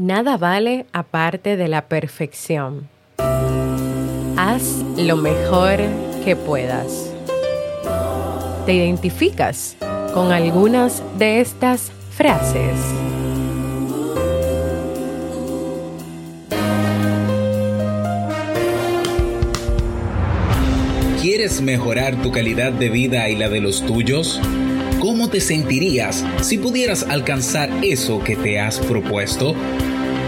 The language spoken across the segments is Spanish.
Nada vale aparte de la perfección. Haz lo mejor que puedas. ¿Te identificas con algunas de estas frases? ¿Quieres mejorar tu calidad de vida y la de los tuyos? ¿Cómo te sentirías si pudieras alcanzar eso que te has propuesto?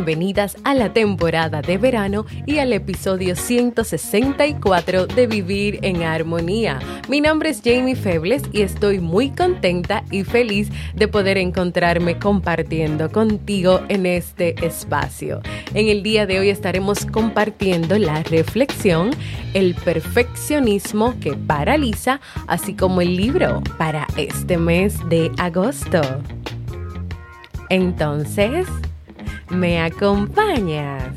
bienvenidas a la temporada de verano y al episodio 164 de Vivir en Armonía. Mi nombre es Jamie Febles y estoy muy contenta y feliz de poder encontrarme compartiendo contigo en este espacio. En el día de hoy estaremos compartiendo la reflexión, el perfeccionismo que paraliza, así como el libro para este mes de agosto. Entonces, ¿Me acompañas?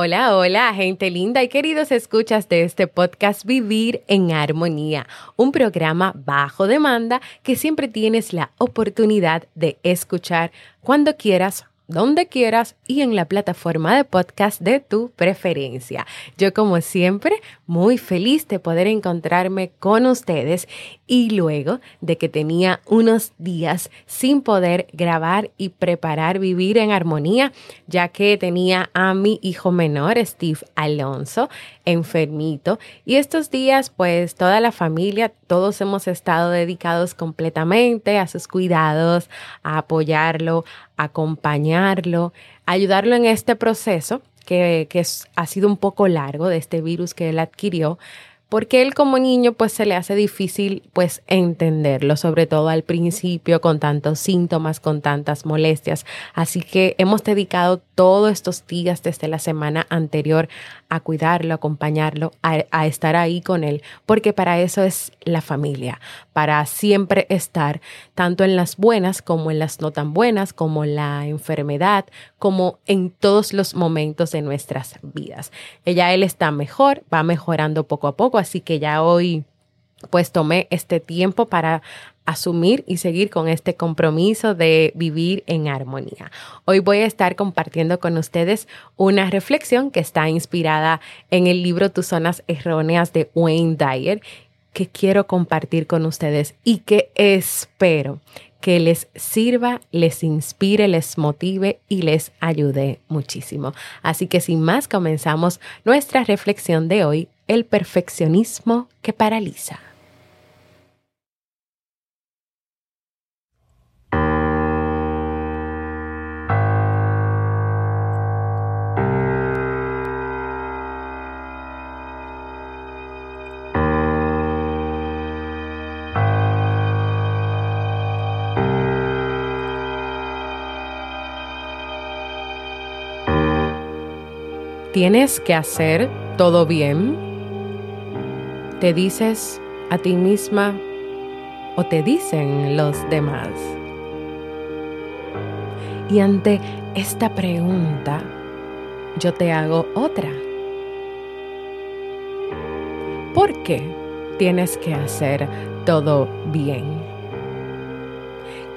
Hola, hola, gente linda y queridos escuchas de este podcast Vivir en Armonía, un programa bajo demanda que siempre tienes la oportunidad de escuchar cuando quieras donde quieras y en la plataforma de podcast de tu preferencia. Yo como siempre, muy feliz de poder encontrarme con ustedes y luego de que tenía unos días sin poder grabar y preparar vivir en armonía, ya que tenía a mi hijo menor, Steve Alonso, enfermito. Y estos días pues toda la familia, todos hemos estado dedicados completamente a sus cuidados, a apoyarlo, acompañarlo, ayudarlo en este proceso que, que ha sido un poco largo de este virus que él adquirió, porque él como niño pues se le hace difícil pues entenderlo, sobre todo al principio con tantos síntomas, con tantas molestias. Así que hemos dedicado todos estos días desde la semana anterior a cuidarlo, acompañarlo, a, estar ahí con él, porque para eso es la familia, para siempre estar tanto en las buenas como en las no tan buenas, como la enfermedad, como en todos los momentos de nuestras vidas. Ella, él está mejor, va mejorando poco a así que ya hoy pues tomé este tiempo para asumir y seguir con este compromiso de vivir en armonía. Hoy voy a estar compartiendo con ustedes una reflexión que está inspirada en el libro Tus zonas erróneas de Wayne Dyer que quiero compartir con ustedes y que espero que les sirva, les inspire, les motive y les ayude muchísimo. Así que sin más comenzamos nuestra reflexión de hoy, el perfeccionismo que paraliza. tienes que hacer todo bien? ¿Te dices a ti misma o te dicen los demás? Y ante esta pregunta, yo te hago otra. ¿Por qué tienes que hacer todo bien?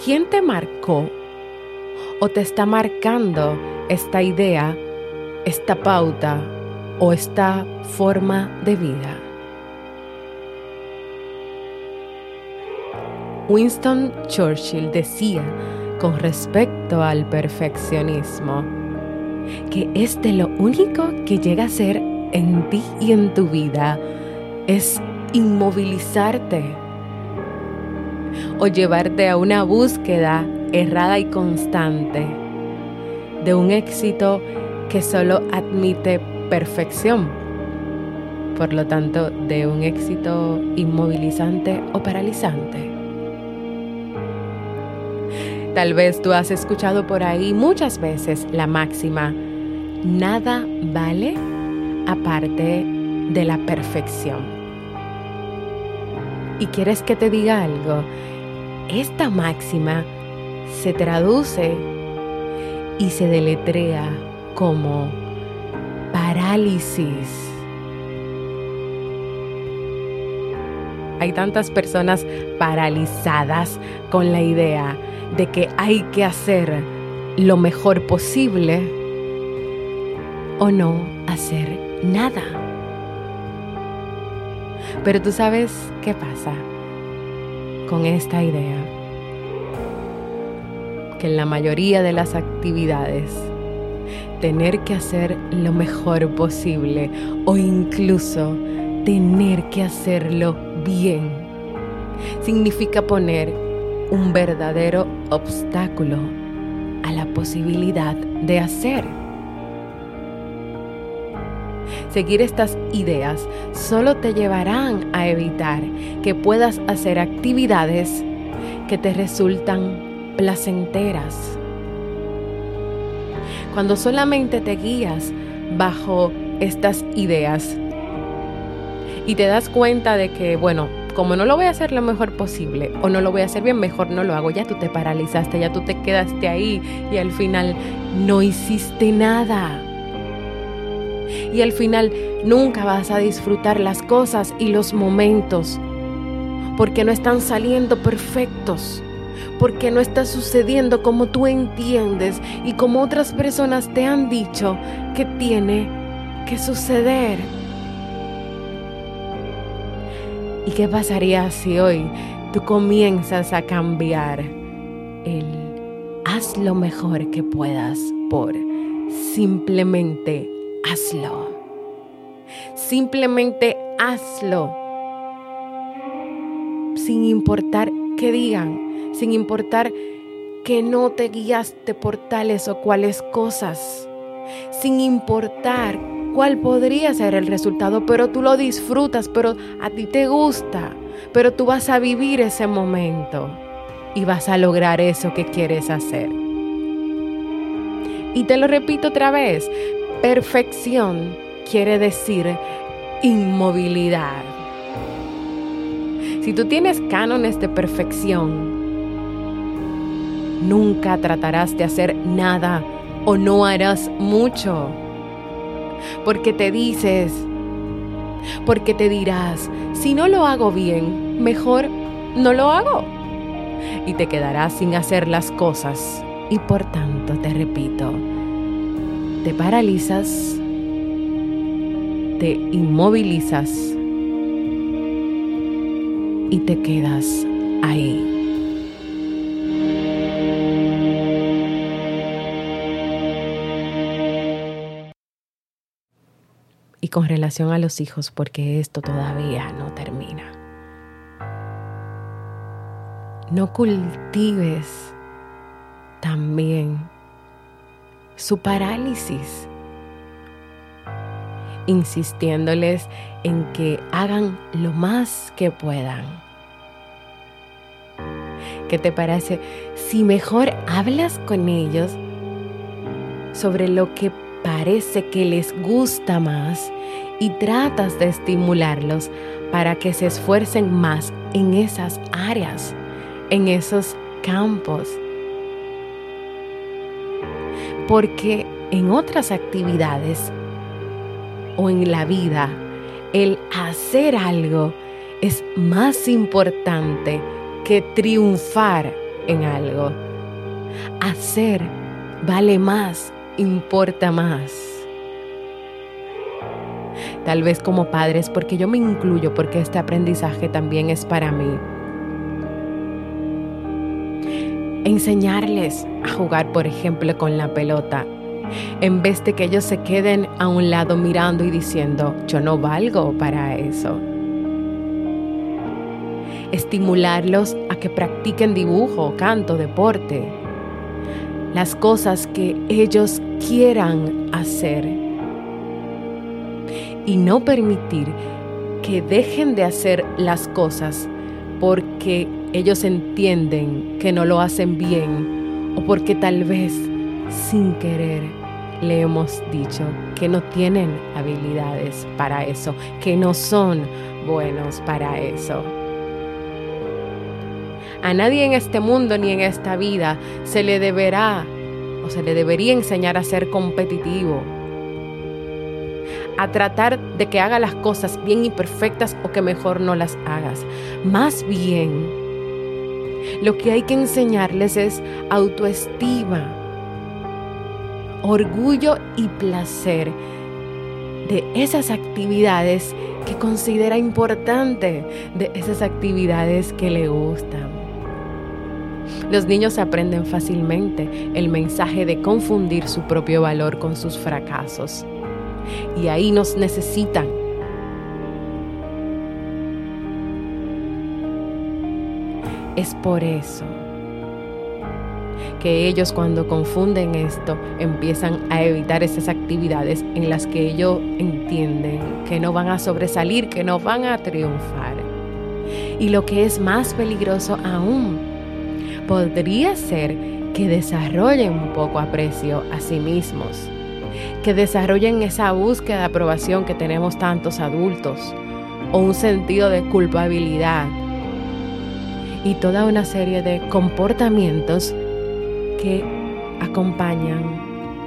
¿Quién te marcó o te está marcando esta idea esta pauta o esta forma de vida? Winston Churchill decía con respecto al perfeccionismo que es de lo único que llega a ser en ti y en tu vida es inmovilizarte o llevarte a una búsqueda errada y constante de un éxito que solo admite perfección, por lo tanto de un éxito inmovilizante o paralizante. Tal vez tú has escuchado por ahí muchas veces la máxima, nada vale aparte de la perfección. ¿Y quieres que te diga algo? Esta máxima se traduce y se deletrea como parálisis. Hay tantas personas paralizadas con la idea de que hay que hacer lo mejor posible o no hacer nada. Pero tú sabes qué pasa con esta idea. Que en la mayoría de las actividades, tener que hacer lo mejor posible o incluso tener que hacerlo bien, significa poner un verdadero obstáculo a la posibilidad de hacer. Seguir estas ideas solo te llevarán a evitar que puedas hacer actividades que te resultan placenteras. Cuando solamente te guías bajo estas ideas y te das cuenta de que, bueno, como no lo voy a hacer lo mejor posible o no lo voy a hacer bien, mejor no lo hago. Ya tú te paralizaste, ya tú te quedaste ahí y al final no hiciste nada. Y al final nunca vas a disfrutar las cosas y los momentos porque no están saliendo perfectos, porque no está sucediendo como tú entiendes y como otras personas te han dicho que tiene que suceder. ¿Y qué pasaría si hoy tú comienzas a cambiar el haz lo mejor que puedas por simplemente hazlo? Simplemente hazlo. Sin importar qué digan, sin importar que no te guiaste por tales o cuales cosas, sin importar cuál podría ser el resultado, pero tú lo disfrutas, pero a ti te gusta, pero tú vas a vivir ese momento y vas a lograr eso que quieres hacer. Y te lo repito otra vez, perfección quiere decir inmovilidad. Si tú tienes cánones de perfección, nunca tratarás de hacer nada o no harás mucho porque te dices, porque te dirás, si no lo hago bien, mejor no lo hago. Y te quedarás sin hacer las cosas. Y por tanto, te repito, te paralizas, te inmovilizas y te quedas ahí. Con relación a los hijos porque esto todavía no termina. No cultives también su parálisis, insistiéndoles en que hagan lo más que puedan. ¿Qué te parece si mejor hablas con ellos sobre lo que parece que les gusta más y tratas de estimularlos para que se esfuercen más en esas áreas, en esos campos. Porque en otras actividades o en la vida, el hacer algo es más importante que triunfar en algo. Hacer vale más, importa más. Tal vez como padres, porque yo me incluyo, porque este aprendizaje también es para mí. Enseñarles a jugar, por ejemplo, con la pelota, en vez de que ellos se queden a un lado mirando y diciendo, yo no valgo para eso. Estimularlos a que practiquen dibujo, canto, deporte, las cosas que ellos quieran hacer y no permitir que dejen de hacer las cosas porque ellos entienden que no lo hacen bien o porque tal vez sin querer le hemos dicho que no tienen habilidades para eso, que no son buenos para eso. A nadie en este mundo ni en esta vida se le deberá o se le debería enseñar a ser competitivo, a tratar de que haga las cosas bien y perfectas o que mejor no las hagas. Más bien, lo que hay que enseñarles es autoestima, orgullo y placer de esas actividades que considera importante, de esas actividades que le gustan. Los niños aprenden fácilmente el mensaje de confundir su propio valor con sus fracasos. Y ahí nos necesitan. Es por eso que ellos cuando confunden esto empiezan a evitar esas actividades en las que ellos entienden que no van a sobresalir, que no van a triunfar. Y lo que es más peligroso aún, podría ser que desarrollen un poco aprecio a sí mismos, que desarrollen esa búsqueda de aprobación que tenemos tantos adultos, o un sentido de culpabilidad, y toda una serie de comportamientos que acompañan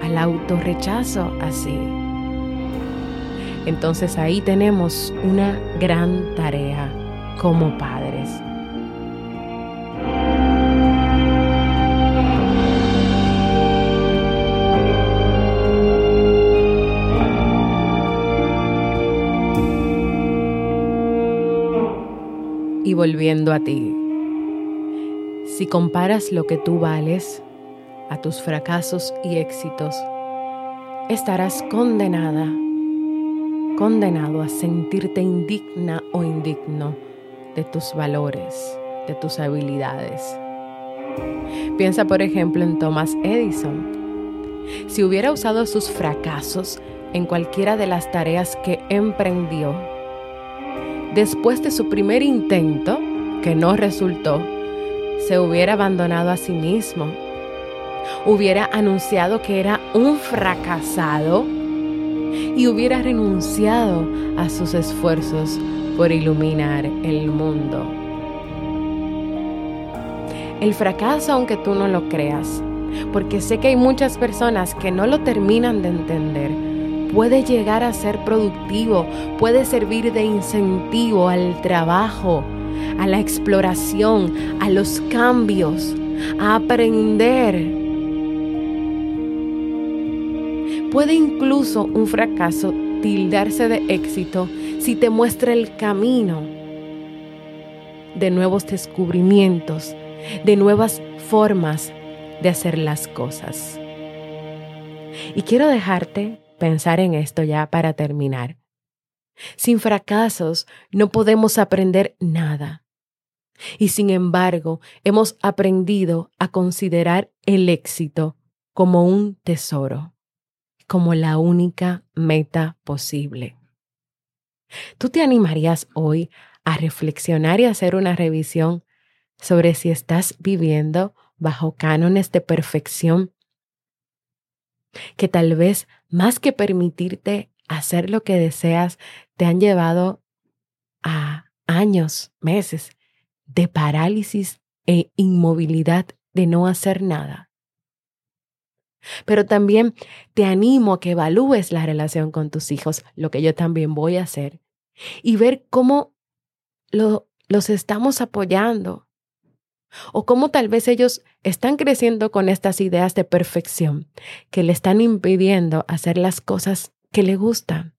al autorrechazo así. Entonces ahí tenemos una gran tarea como padres. Volviendo a ti. Si comparas lo que tú vales a tus fracasos y éxitos, estarás condenada, condenado a sentirte indigna o indigno de tus valores, de tus habilidades. Piensa por ejemplo en Thomas Edison. Si hubiera usado sus fracasos en cualquiera de las tareas que emprendió, después de su primer intento, que no resultó, se hubiera abandonado a sí mismo, hubiera anunciado que era un fracasado y hubiera renunciado a sus esfuerzos por iluminar el mundo. El fracaso, aunque tú no lo creas, porque sé que hay muchas personas que no lo terminan de entender, puede llegar a ser productivo, puede servir de incentivo al trabajo, a la exploración, a los cambios, a aprender. Puede incluso un fracaso tildarse de éxito si te muestra el camino de nuevos descubrimientos, de nuevas formas de hacer las cosas. Y quiero dejarte pensar en esto ya para terminar. Sin fracasos no podemos aprender nada. Y sin embargo, hemos aprendido a considerar el éxito como un tesoro, como la única meta posible. ¿Tú te animarías hoy a reflexionar y hacer una revisión sobre si estás viviendo bajo cánones de perfección que tal vez más que permitirte hacer lo que deseas, te han llevado a años, meses de parálisis e inmovilidad de no hacer nada. Pero también te animo a que evalúes la relación con tus hijos, lo que yo también voy a hacer, y ver cómo lo, los estamos apoyando o cómo tal vez ellos están creciendo con estas ideas de perfección que le están impidiendo hacer las cosas que le gustan.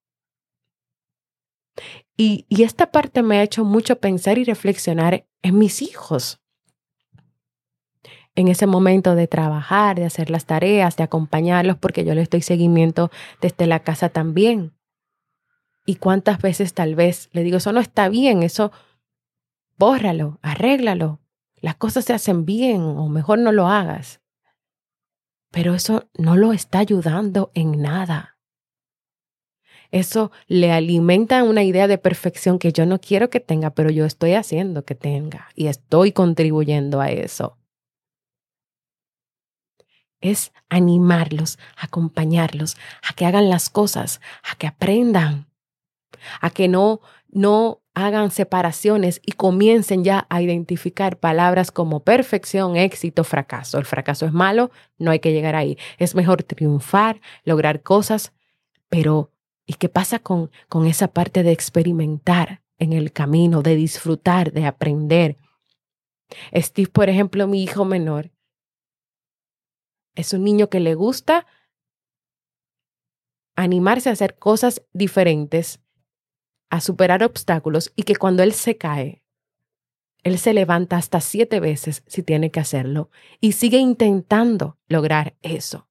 Y, y esta parte me ha hecho mucho pensar y reflexionar en mis hijos. En ese momento de trabajar, de hacer las tareas, de acompañarlos, porque yo les doy seguimiento desde la casa también. Y cuántas veces tal vez le digo, eso no está bien, eso bórralo, arréglalo, las cosas se hacen bien o mejor no lo hagas. Pero eso no lo está ayudando en nada. Eso le alimenta una idea de perfección que yo no quiero que tenga, pero yo estoy haciendo que tenga y estoy contribuyendo a eso. Es animarlos, acompañarlos, a que hagan las cosas, a que aprendan, a que no, no hagan separaciones y comiencen ya a identificar palabras como perfección, éxito, fracaso. El fracaso es malo, no hay que llegar ahí. Es mejor triunfar, lograr cosas, pero ¿y qué pasa con, con esa parte de experimentar en el camino, de disfrutar, de aprender? Steve, por ejemplo, mi hijo menor, es un niño que le gusta animarse a hacer cosas diferentes a superar obstáculos y que cuando él se cae, él se levanta hasta siete veces si tiene que hacerlo y sigue intentando lograr eso.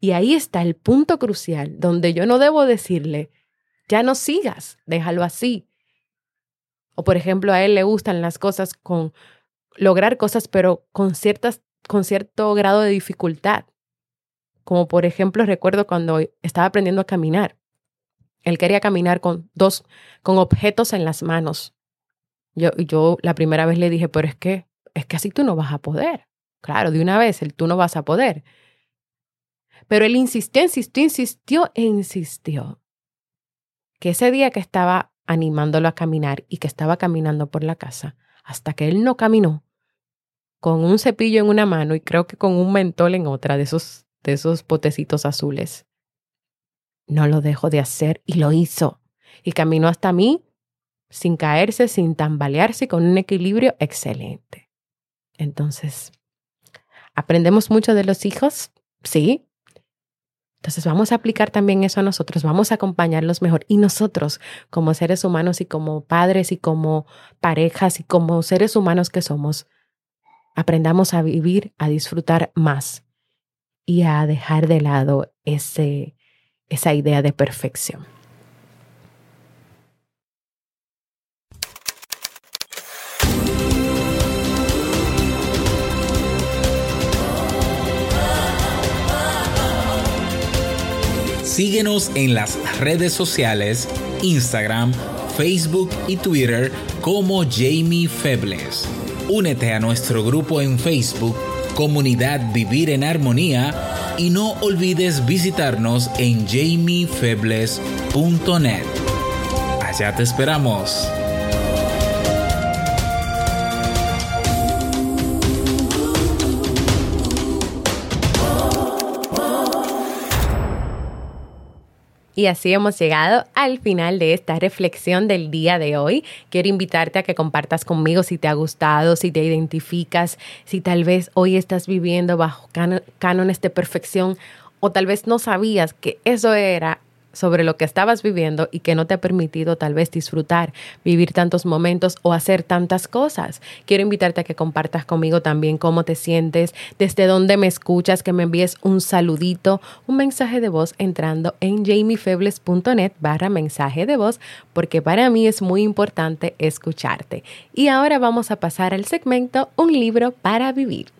Y ahí está el punto crucial donde yo no debo decirle, ya no sigas, déjalo así. O por ejemplo, a él le gustan las cosas con lograr cosas, pero con, ciertas, con cierto grado de dificultad. Como por ejemplo, recuerdo cuando estaba aprendiendo a caminar. Él quería caminar con dos, con objetos en las manos. Yo, yo la primera vez le dije, pero es que, es que así tú no vas a poder. Claro, de una vez, el tú no vas a poder. Pero él insistió, insistió, insistió e insistió. Que ese día que estaba animándolo a caminar y que estaba caminando por la casa, hasta que él no caminó, con un cepillo en una mano y creo que con un mentol en otra de esos, de esos potecitos azules. No lo dejó de hacer y lo hizo. Y caminó hasta mí sin caerse, sin tambalearse, con un equilibrio excelente. Entonces, ¿aprendemos mucho de los hijos? Sí. Entonces vamos a aplicar también eso a nosotros, vamos a acompañarlos mejor. Y nosotros, como seres humanos y como padres y como parejas y como seres humanos que somos, aprendamos a vivir, a disfrutar más y a dejar de lado ese esa idea de perfección. Síguenos en las redes sociales, Instagram, Facebook y Twitter como Jamie Febles. Únete a nuestro grupo en Facebook, Comunidad Vivir en Armonía y no olvides visitarnos en jamiefebles.net. Allá te esperamos. Y así hemos llegado al final de esta reflexión del día de hoy. Quiero invitarte a que compartas conmigo si te ha gustado, si te identificas, si tal vez hoy estás viviendo bajo cánones de perfección o tal vez no sabías que eso era sobre lo que estabas viviendo y que no te ha permitido tal vez disfrutar, vivir tantos momentos o hacer tantas cosas. Quiero invitarte a que compartas conmigo también cómo te sientes, desde dónde me escuchas, que me envíes un saludito, un mensaje de voz entrando en jamiefebles.net barra mensaje de voz, porque para mí es muy importante escucharte. Y ahora vamos a pasar al segmento Un libro para vivir.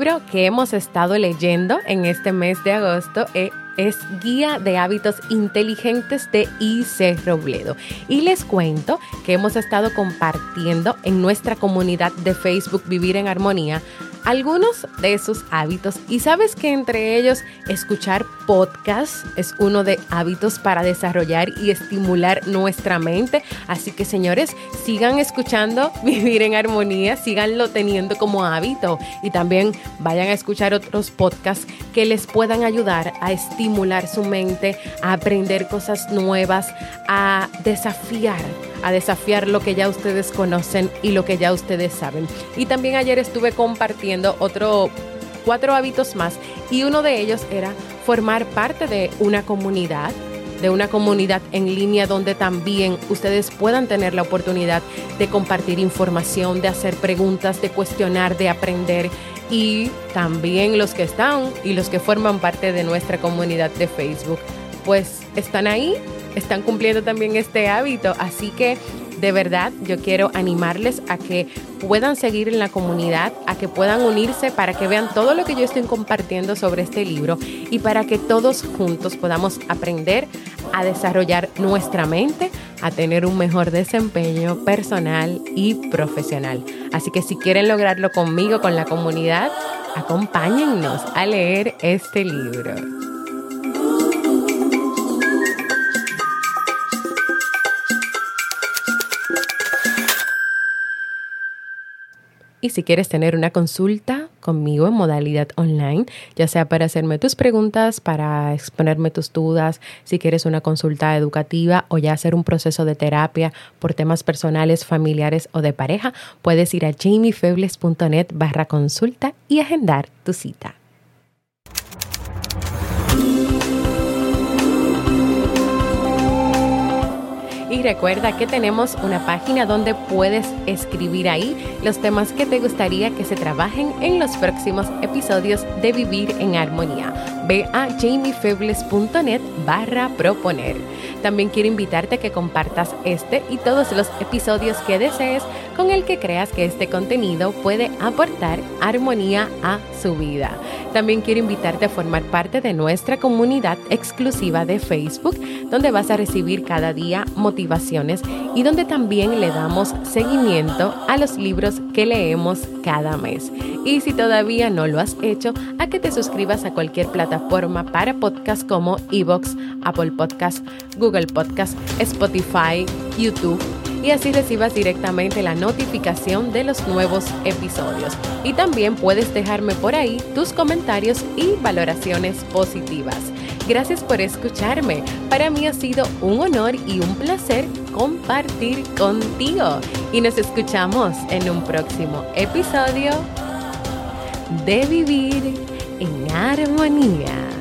Libro que hemos estado leyendo en este mes de agosto es, Guía de Hábitos Inteligentes de I.C. Robledo. Y les cuento que hemos estado compartiendo en nuestra comunidad de Facebook Vivir en Armonía algunos de sus hábitos y sabes que entre ellos escuchar podcast es uno de hábitos para desarrollar y estimular nuestra mente. Así que señores, sigan escuchando Vivir en Armonía, síganlo teniendo como hábito y también vayan a escuchar otros podcasts que les puedan ayudar a estimular su mente, a aprender cosas nuevas, a desafiar a desafiar lo que ya ustedes conocen y lo que ya ustedes saben. Y también ayer estuve compartiendo otro cuatro hábitos más y uno de ellos era formar parte de una comunidad de una comunidad en línea donde también ustedes puedan tener la oportunidad de compartir información, de hacer preguntas, de cuestionar, de aprender y también los que están y los que forman parte de nuestra comunidad de Facebook, pues están ahí, están cumpliendo también este hábito, así que de verdad yo quiero animarles a que puedan seguir en la comunidad, a que puedan unirse para que vean todo lo que yo estoy compartiendo sobre este libro y para que todos juntos podamos aprender a desarrollar nuestra mente, a tener un mejor desempeño personal y profesional. Así que si quieren lograrlo conmigo, con la comunidad, acompáñennos a leer este libro. Y si quieres tener una consulta conmigo en modalidad online, ya sea para hacerme tus preguntas, para exponerme tus dudas, si quieres una consulta educativa o ya hacer un proceso de terapia por temas personales, familiares o de pareja, puedes ir a jamiefebles.net barra consulta y agendar tu cita. Y recuerda que tenemos una página donde puedes escribir ahí los temas que te gustaría que se trabajen en los próximos episodios de Vivir en Armonía. Ve a jamiefebles.net barra proponer. También quiero invitarte a que compartas este y todos los episodios que desees con el que creas que este contenido puede aportar armonía a su vida. También quiero invitarte a formar parte de nuestra comunidad exclusiva de Facebook, donde vas a recibir cada día motivaciones y donde también le damos seguimiento a los libros que leemos cada mes. Y si todavía no lo has hecho, a que te suscribas a cualquier plataforma para podcast como Evox, Apple Podcast, Google Podcast, Spotify, YouTube y así recibas directamente la notificación de los nuevos episodios. Y también puedes dejarme por ahí tus comentarios y valoraciones positivas. Gracias por escucharme. Para mí ha sido un honor y un placer compartir contigo. Y nos escuchamos en un próximo episodio de Vivir en Armonía.